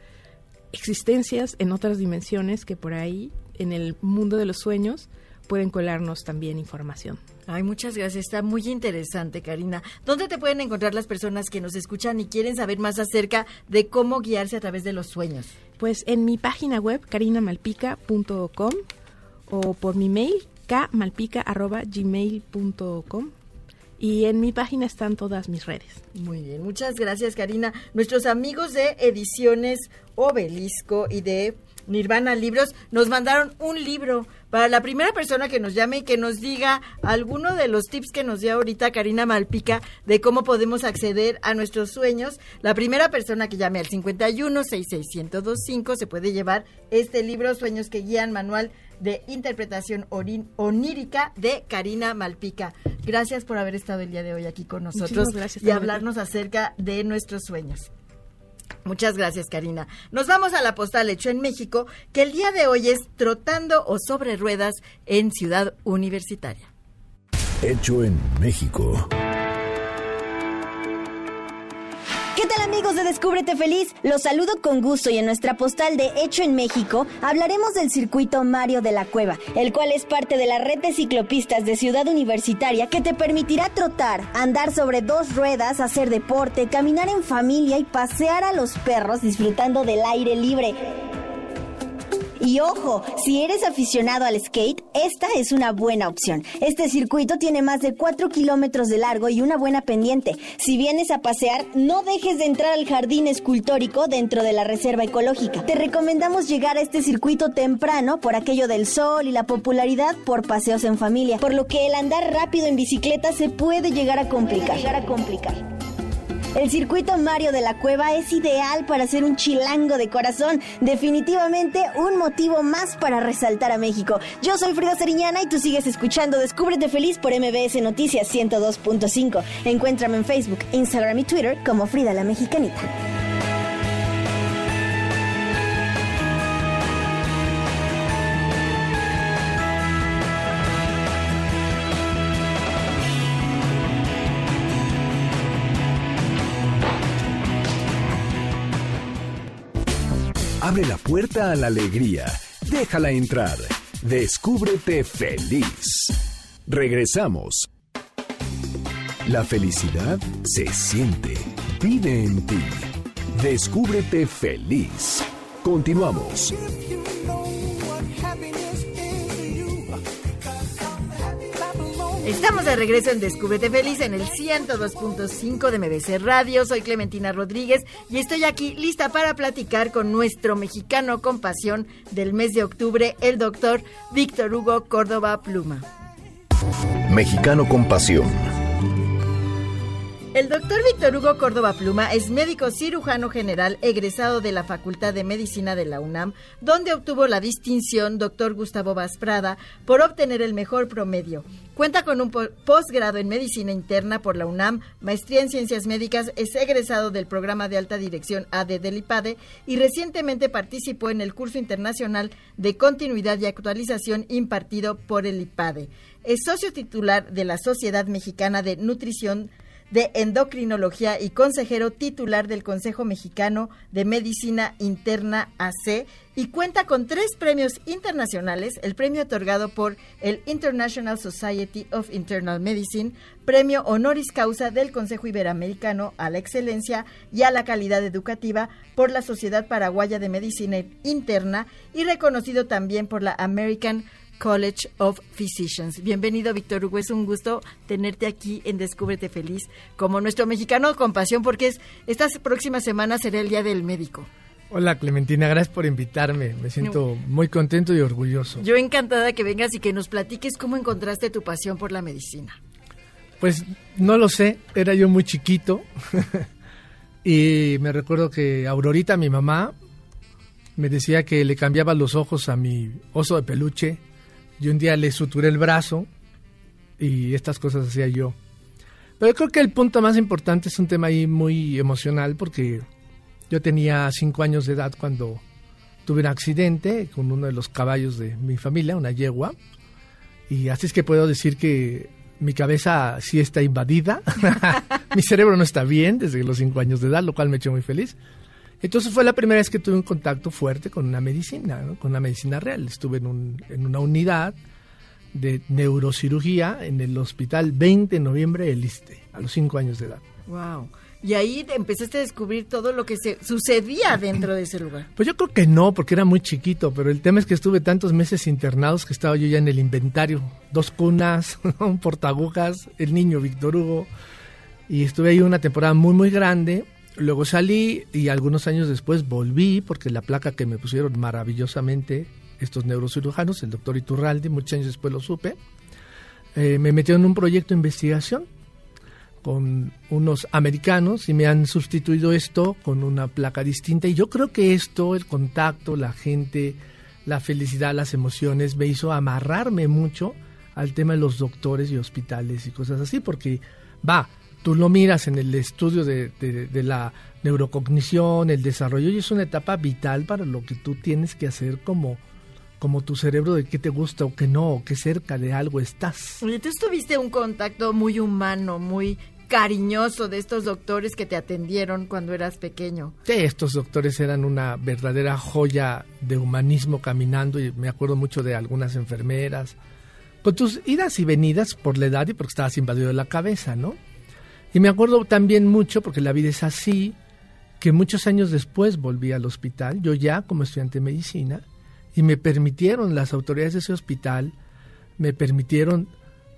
existencias en otras dimensiones que por ahí, en el mundo de los sueños, pueden colarnos también información. Ay, muchas gracias. Está muy interesante, Karina. ¿Dónde te pueden encontrar las personas que nos escuchan y quieren saber más acerca de cómo guiarse a través de los sueños? Pues en mi página web, carinamalpica.com o por mi mail, kmalpica.gmail.com y en mi página están todas mis redes. Muy bien, muchas gracias Karina. Nuestros amigos de Ediciones Obelisco y de Nirvana Libros nos mandaron un libro para la primera persona que nos llame y que nos diga alguno de los tips que nos dio ahorita Karina Malpica de cómo podemos acceder a nuestros sueños. La primera persona que llame al 51 66 se puede llevar este libro Sueños que guían manual de interpretación onírica de Karina Malpica. Gracias por haber estado el día de hoy aquí con nosotros y hablarnos acerca de nuestros sueños. Muchas gracias, Karina. Nos vamos a la postal hecho en México, que el día de hoy es trotando o sobre ruedas en Ciudad Universitaria. Hecho en México. ¿Qué tal amigos de Descúbrete Feliz? Los saludo con gusto y en nuestra postal de Hecho en México hablaremos del circuito Mario de la Cueva, el cual es parte de la red de ciclopistas de Ciudad Universitaria que te permitirá trotar, andar sobre dos ruedas, hacer deporte, caminar en familia y pasear a los perros disfrutando del aire libre. Y ojo, si eres aficionado al skate, esta es una buena opción. Este circuito tiene más de 4 kilómetros de largo y una buena pendiente. Si vienes a pasear, no dejes de entrar al jardín escultórico dentro de la reserva ecológica. Te recomendamos llegar a este circuito temprano por aquello del sol y la popularidad por paseos en familia, por lo que el andar rápido en bicicleta se puede llegar a complicar. Llegar a complicar. El circuito Mario de la Cueva es ideal para ser un chilango de corazón. Definitivamente un motivo más para resaltar a México. Yo soy Frida Sariñana y tú sigues escuchando Descúbrete Feliz por MBS Noticias 102.5. Encuéntrame en Facebook, Instagram y Twitter como Frida la Mexicanita. Abre la puerta a la alegría. Déjala entrar. Descúbrete feliz. Regresamos. La felicidad se siente. Vive en ti. Descúbrete feliz. Continuamos. Estamos de regreso en Descúbrete Feliz en el 102.5 de MBC Radio. Soy Clementina Rodríguez y estoy aquí lista para platicar con nuestro mexicano con pasión del mes de octubre, el doctor Víctor Hugo Córdoba Pluma. Mexicano con pasión el doctor Víctor Hugo Córdoba Pluma es médico cirujano general egresado de la Facultad de Medicina de la UNAM, donde obtuvo la distinción doctor Gustavo Vasprada por obtener el mejor promedio. Cuenta con un posgrado en medicina interna por la UNAM, maestría en ciencias médicas, es egresado del programa de alta dirección AD del IPADE y recientemente participó en el curso internacional de continuidad y actualización impartido por el IPADE. Es socio titular de la Sociedad Mexicana de Nutrición de Endocrinología y consejero titular del Consejo Mexicano de Medicina Interna AC y cuenta con tres premios internacionales, el premio otorgado por el International Society of Internal Medicine, premio honoris causa del Consejo Iberoamericano a la excelencia y a la calidad educativa por la Sociedad Paraguaya de Medicina Interna y reconocido también por la American College of Physicians. Bienvenido, Víctor Hugo. Es un gusto tenerte aquí en Descúbrete Feliz como nuestro mexicano con pasión, porque es, esta próxima semana será el Día del Médico. Hola Clementina, gracias por invitarme. Me siento muy contento y orgulloso. Yo encantada que vengas y que nos platiques cómo encontraste tu pasión por la medicina. Pues no lo sé, era yo muy chiquito y me recuerdo que Aurorita, mi mamá, me decía que le cambiaba los ojos a mi oso de peluche y un día le suturé el brazo y estas cosas hacía yo. Pero creo que el punto más importante es un tema ahí muy emocional porque yo tenía cinco años de edad cuando tuve un accidente con uno de los caballos de mi familia, una yegua, y así es que puedo decir que mi cabeza sí está invadida, mi cerebro no está bien desde los cinco años de edad, lo cual me echó muy feliz. Entonces fue la primera vez que tuve un contacto fuerte con una medicina, con una medicina real. Estuve en, un, en una unidad de neurocirugía en el hospital 20 de noviembre del ISTE, a los cinco años de edad. Wow. Y ahí empezaste a descubrir todo lo que se sucedía dentro de ese lugar. Pues yo creo que no, porque era muy chiquito, pero el tema es que estuve tantos meses internados que estaba yo ya en el inventario. Dos cunas, un portagujas, el niño Víctor Hugo. Y estuve ahí una temporada muy, muy grande. Luego salí y algunos años después volví, porque la placa que me pusieron maravillosamente estos neurocirujanos, el doctor Iturralde, muchos años después lo supe, eh, me metió en un proyecto de investigación con unos americanos y me han sustituido esto con una placa distinta. Y yo creo que esto, el contacto, la gente, la felicidad, las emociones, me hizo amarrarme mucho al tema de los doctores y hospitales y cosas así, porque va, tú lo miras en el estudio de, de, la neurocognición, el desarrollo, y es una etapa vital para lo que tú tienes que hacer como, como tu cerebro de qué te gusta o qué no, o qué cerca de algo estás. Oye, tú tuviste un contacto muy humano, muy cariñoso de estos doctores que te atendieron cuando eras pequeño. Sí, estos doctores eran una verdadera joya de humanismo caminando y me acuerdo mucho de algunas enfermeras, con tus idas y venidas por la edad y porque estabas invadido de la cabeza, ¿no? Y me acuerdo también mucho, porque la vida es así, que muchos años después volví al hospital, yo ya como estudiante de medicina, y me permitieron las autoridades de ese hospital, me permitieron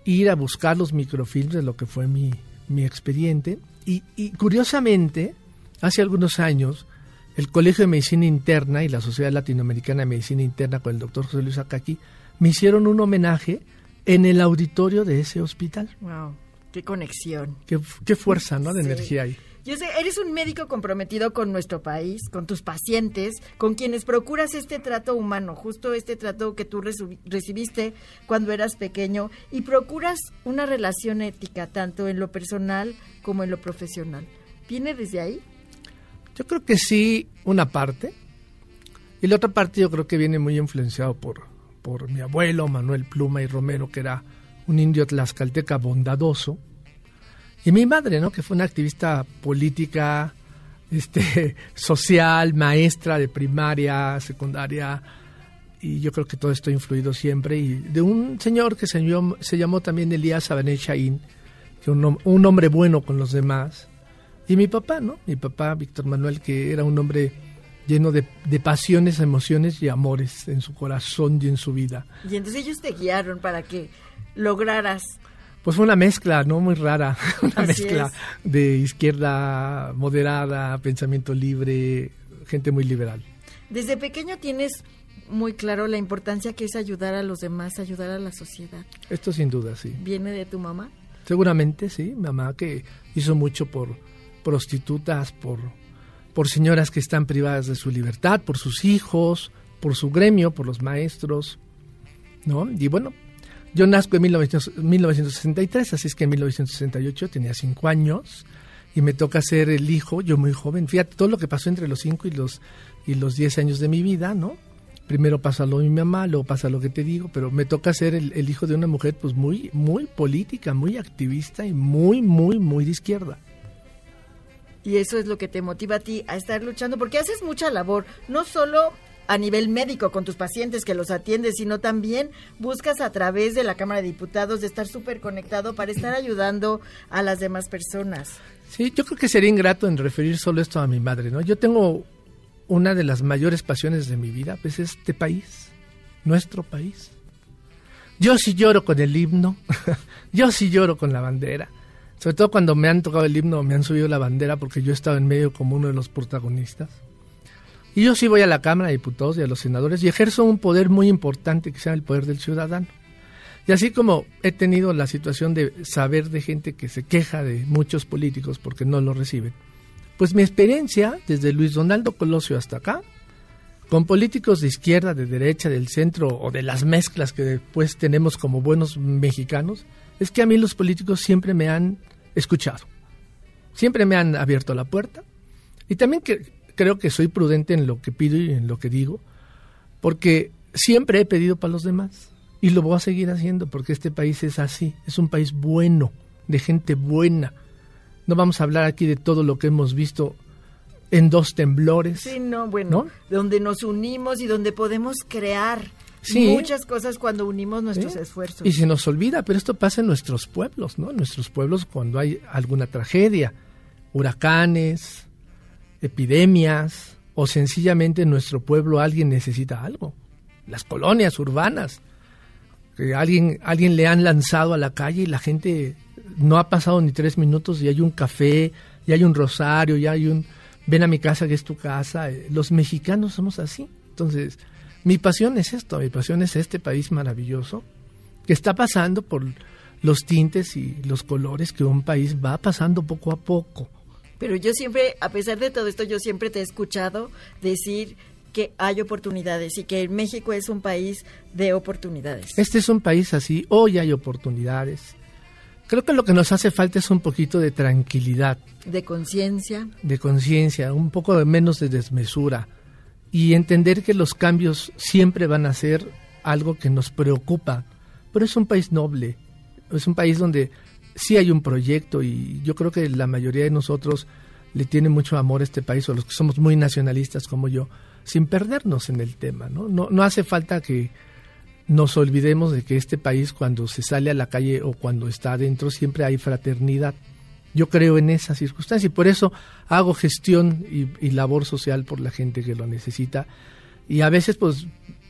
ir a buscar los microfilms de lo que fue mi, mi expediente y, curiosamente, hace algunos años, el Colegio de Medicina Interna y la Sociedad Latinoamericana de Medicina Interna con el doctor José Luis Acaqui me hicieron un homenaje en el auditorio de ese hospital. ¡Wow! ¡Qué conexión! ¡Qué, qué fuerza, ¿no? De energía ahí. Yo sé, eres un médico comprometido con nuestro país, con tus pacientes, con quienes procuras este trato humano, justo este trato que tú recibiste cuando eras pequeño, y procuras una relación ética, tanto en lo personal como en lo profesional. ¿Viene desde ahí? Yo creo que sí, una parte. Y la otra parte yo creo que viene muy influenciado por, por mi abuelo, Manuel Pluma y Romero, que era un indio tlaxcalteca bondadoso, y mi madre, ¿no? Que fue una activista política, este, social, maestra de primaria, secundaria, y yo creo que todo esto ha influido siempre. Y de un señor que se llamó, se llamó también Elías Shain, que un, un hombre bueno con los demás. Y mi papá, ¿no? Mi papá, Víctor Manuel, que era un hombre lleno de, de, pasiones, emociones y amores en su corazón y en su vida. Y entonces ellos te guiaron para que lograras pues fue una mezcla, ¿no? Muy rara, una mezcla de izquierda moderada, pensamiento libre, gente muy liberal. Desde pequeño tienes muy claro la importancia que es ayudar a los demás, ayudar a la sociedad. Esto sin duda, sí. ¿Viene de tu mamá? Seguramente, sí. Mamá que hizo mucho por prostitutas, por, por señoras que están privadas de su libertad, por sus hijos, por su gremio, por los maestros, ¿no? Y bueno, yo nazco en 1963, así es que en 1968 tenía cinco años y me toca ser el hijo, yo muy joven. Fíjate todo lo que pasó entre los cinco y los y los diez años de mi vida, ¿no? Primero pasa lo de mi mamá, luego pasa lo que te digo, pero me toca ser el, hijo de una mujer pues muy muy política, muy activista y muy muy muy de izquierda. Y eso es lo que te motiva a ti a estar luchando, porque haces mucha labor, no solo a nivel médico con tus pacientes que los atiendes, sino también buscas a través de la Cámara de Diputados de estar súper conectado para estar ayudando a las demás personas. Sí, yo creo que sería ingrato en referir solo esto a mi madre, ¿no? Yo tengo una de las mayores pasiones de mi vida, pues este país, nuestro país. Yo sí lloro con el himno, yo sí lloro con la bandera. Sobre todo cuando me han tocado el himno, me han subido la bandera porque yo he estado en medio como uno de los protagonistas. Y yo sí voy a la Cámara de Diputados y a los senadores y ejerzo un poder muy importante que se llama el poder del ciudadano. Y así como he tenido la situación de saber de gente que se queja de muchos políticos porque no lo reciben, pues mi experiencia desde Luis Donaldo Colosio hasta acá, con políticos de izquierda, de derecha, del centro o de las mezclas que después tenemos como buenos mexicanos, es que a mí los políticos siempre me han escuchado, siempre me han abierto la puerta y también que, creo que soy prudente en lo que pido y en lo que digo, porque siempre he pedido para los demás y lo voy a seguir haciendo porque este país es así, es un país bueno, de gente buena. No vamos a hablar aquí de todo lo que hemos visto en dos temblores. Sí, no, bueno, donde nos unimos y donde podemos crear muchas cosas cuando unimos nuestros esfuerzos. Y se nos olvida, pero esto pasa en nuestros pueblos, ¿no? En nuestros pueblos cuando hay alguna tragedia, huracanes, epidemias, o sencillamente en nuestro pueblo alguien necesita algo. Las colonias urbanas, que alguien, alguien le han lanzado a la calle y la gente no ha pasado ni tres minutos y hay un café, y hay un rosario, y hay un ven a mi casa que es tu casa. Los mexicanos somos así. Entonces, mi pasión es esto, mi pasión es este país maravilloso que está pasando por los tintes y los colores que un país va pasando poco a poco. Pero yo siempre, a pesar de todo esto, yo siempre te he escuchado decir que hay oportunidades y que México es un país de oportunidades. Este es un país así, hoy hay oportunidades. Creo que lo que nos hace falta es un poquito de tranquilidad. De conciencia. De conciencia, un poco de menos de desmesura. Y entender que los cambios siempre van a ser algo que nos preocupa. Pero es un país noble, es un país donde sí hay un proyecto y yo creo que la mayoría de nosotros le tiene mucho amor a este país, o los que somos muy nacionalistas como yo, sin perdernos en el tema. No, no, no hace falta que nos olvidemos de que este país cuando se sale a la calle o cuando está adentro siempre hay fraternidad. Yo creo en esa circunstancia y por eso hago gestión y, y labor social por la gente que lo necesita. Y a veces pues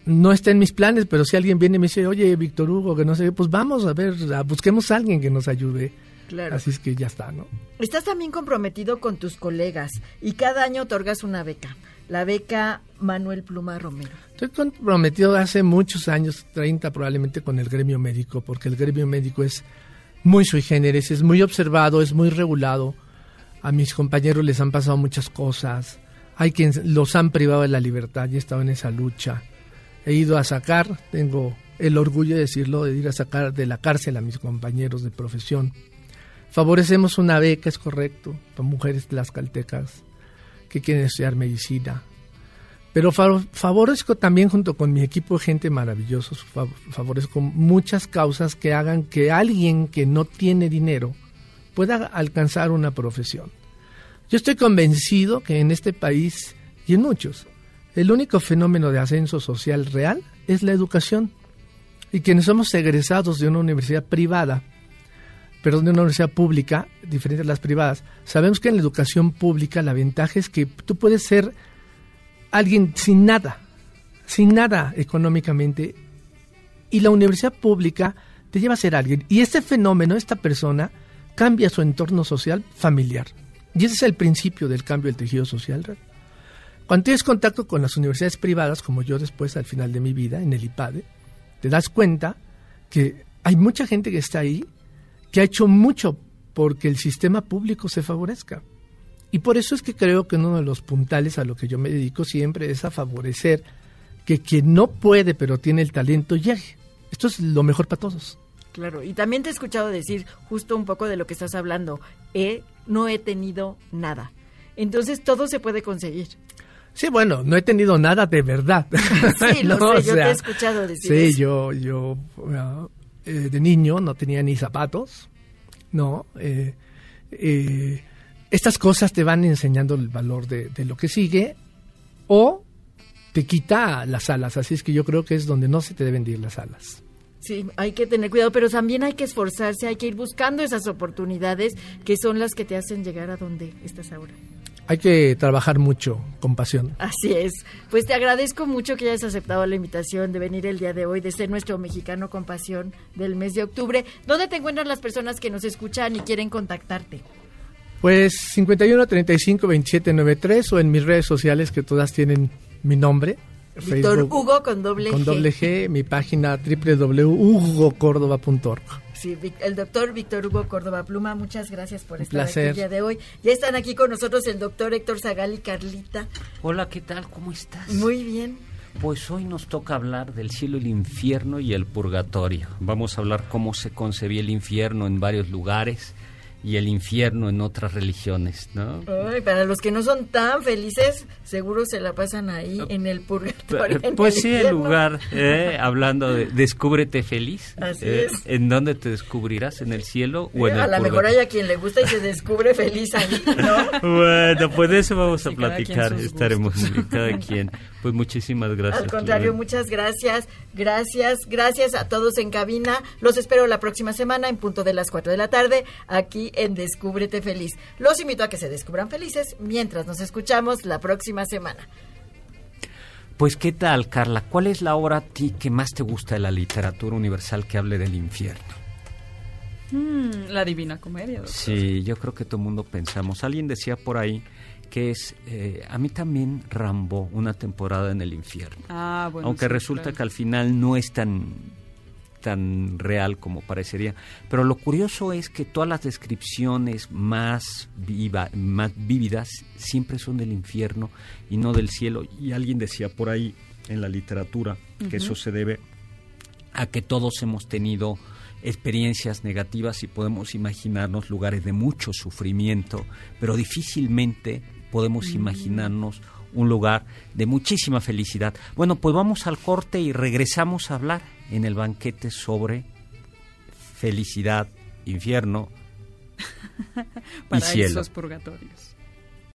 no está en mis planes, pero si alguien viene y me dice, oye, Víctor Hugo, que no sé, pues vamos a ver, busquemos a alguien que nos ayude. Claro. Así es que ya está, ¿no? Estás también comprometido con tus colegas y cada año otorgas una beca, la beca Manuel Pluma Romero. Estoy comprometido hace muchos años, 30 probablemente, con el gremio médico, porque el gremio médico es muy sui generis, es muy observado, es muy regulado. A mis compañeros les han pasado muchas cosas. Hay quienes los han privado de la libertad y he estado en esa lucha he ido a sacar, tengo el orgullo de decirlo, de ir a sacar de la cárcel a mis compañeros de profesión. Favorecemos una beca, es correcto, para mujeres tlaxcaltecas que quieren estudiar medicina. Pero favorezco también junto con mi equipo de gente maravillosos, favorezco muchas causas que hagan que alguien que no tiene dinero pueda alcanzar una profesión. Yo estoy convencido que en este país y en muchos el único fenómeno de ascenso social real es la educación. Y quienes somos egresados de una universidad privada, perdón, de una universidad pública, diferente a las privadas, sabemos que en la educación pública la ventaja es que tú puedes ser alguien sin nada, sin nada económicamente, y la universidad pública te lleva a ser alguien. Y este fenómeno, esta persona, cambia su entorno social familiar. Y ese es el principio del cambio del tejido social. Cuando tienes contacto con las universidades privadas, como yo después al final de mi vida, en el IPADE, te das cuenta que hay mucha gente que está ahí que ha hecho mucho porque el sistema público se favorezca. Y por eso es que creo que uno de los puntales a lo que yo me dedico siempre es a favorecer que quien no puede pero tiene el talento llegue. Esto es lo mejor para todos. Claro, y también te he escuchado decir justo un poco de lo que estás hablando. He, no he tenido nada. Entonces todo se puede conseguir. Sí, bueno, no he tenido nada de verdad. Sí, lo sé, yo te he escuchado decir Sí, yo, yo eh, de niño no tenía ni zapatos, ¿no? Eh, eh, estas cosas te van enseñando el valor de, de, lo que sigue o te quita las alas, así es que yo creo que es donde no se te deben ir las alas. Sí, hay que tener cuidado, pero también hay que esforzarse, hay que ir buscando esas oportunidades que son las que te hacen llegar a donde estás ahora hay que trabajar mucho con pasión. Así es. Pues te agradezco mucho que hayas aceptado la invitación de venir el día de hoy, de ser nuestro mexicano con pasión del mes de octubre. ¿Dónde te encuentran las personas que nos escuchan y quieren contactarte? Pues 51 35 27 93 o en mis redes sociales que todas tienen mi nombre. Víctor Hugo con doble G. Con doble G, mi página www.hugocordoba.org. Sí, el doctor Víctor Hugo Córdoba Pluma, muchas gracias por estar aquí el día de hoy. Ya están aquí con nosotros el doctor Héctor Zagal y Carlita. Hola, ¿qué tal? ¿Cómo estás? Muy bien. Pues hoy nos toca hablar del cielo, el infierno y el purgatorio. Vamos a hablar cómo se concebía el infierno en varios lugares y el infierno en otras religiones, ¿no? Ay, para los que no son tan felices, seguro se la pasan ahí en el purgatorio. en Pues el sí, el infierno. lugar, ¿eh? hablando de descúbrete feliz. Así ¿eh? es. ¿En dónde te descubrirás? ¿En el cielo o Eh, en el a lo mejor hay a quien le gusta y se descubre feliz ahí, ¿no? Bueno, pues de eso vamos a Sí, cada quien platicar, estaremos cada quien. Pues muchísimas gracias. Al contrario, muchas gracias, gracias, gracias a todos en cabina. Los espero la próxima semana en punto de las 4 de la tarde aquí en Descúbrete Feliz. Los invito a que se descubran felices mientras nos escuchamos la próxima semana. Pues qué tal, Carla, ¿cuál es la obra a ti que más te gusta de la literatura universal que hable del infierno? Mm, la Divina Comedia. doctor. Sí, yo creo que todo el mundo pensamos. Alguien decía por ahí que es, eh, a mí también Rambo, una temporada en el infierno. Ah, bueno. Aunque sí, resulta claro. que al final no es tan tan real como parecería. Pero lo curioso es que todas las descripciones más, viva, más vívidas siempre son del infierno y no del cielo. Y alguien decía por ahí en la literatura que eso se debe a que todos hemos tenido experiencias negativas y podemos imaginarnos lugares de mucho sufrimiento, pero difícilmente podemos imaginarnos un lugar de muchísima felicidad. Bueno, pues vamos al corte y regresamos a hablar en el banquete sobre felicidad, infierno y cielo. Paraísos purgatorios.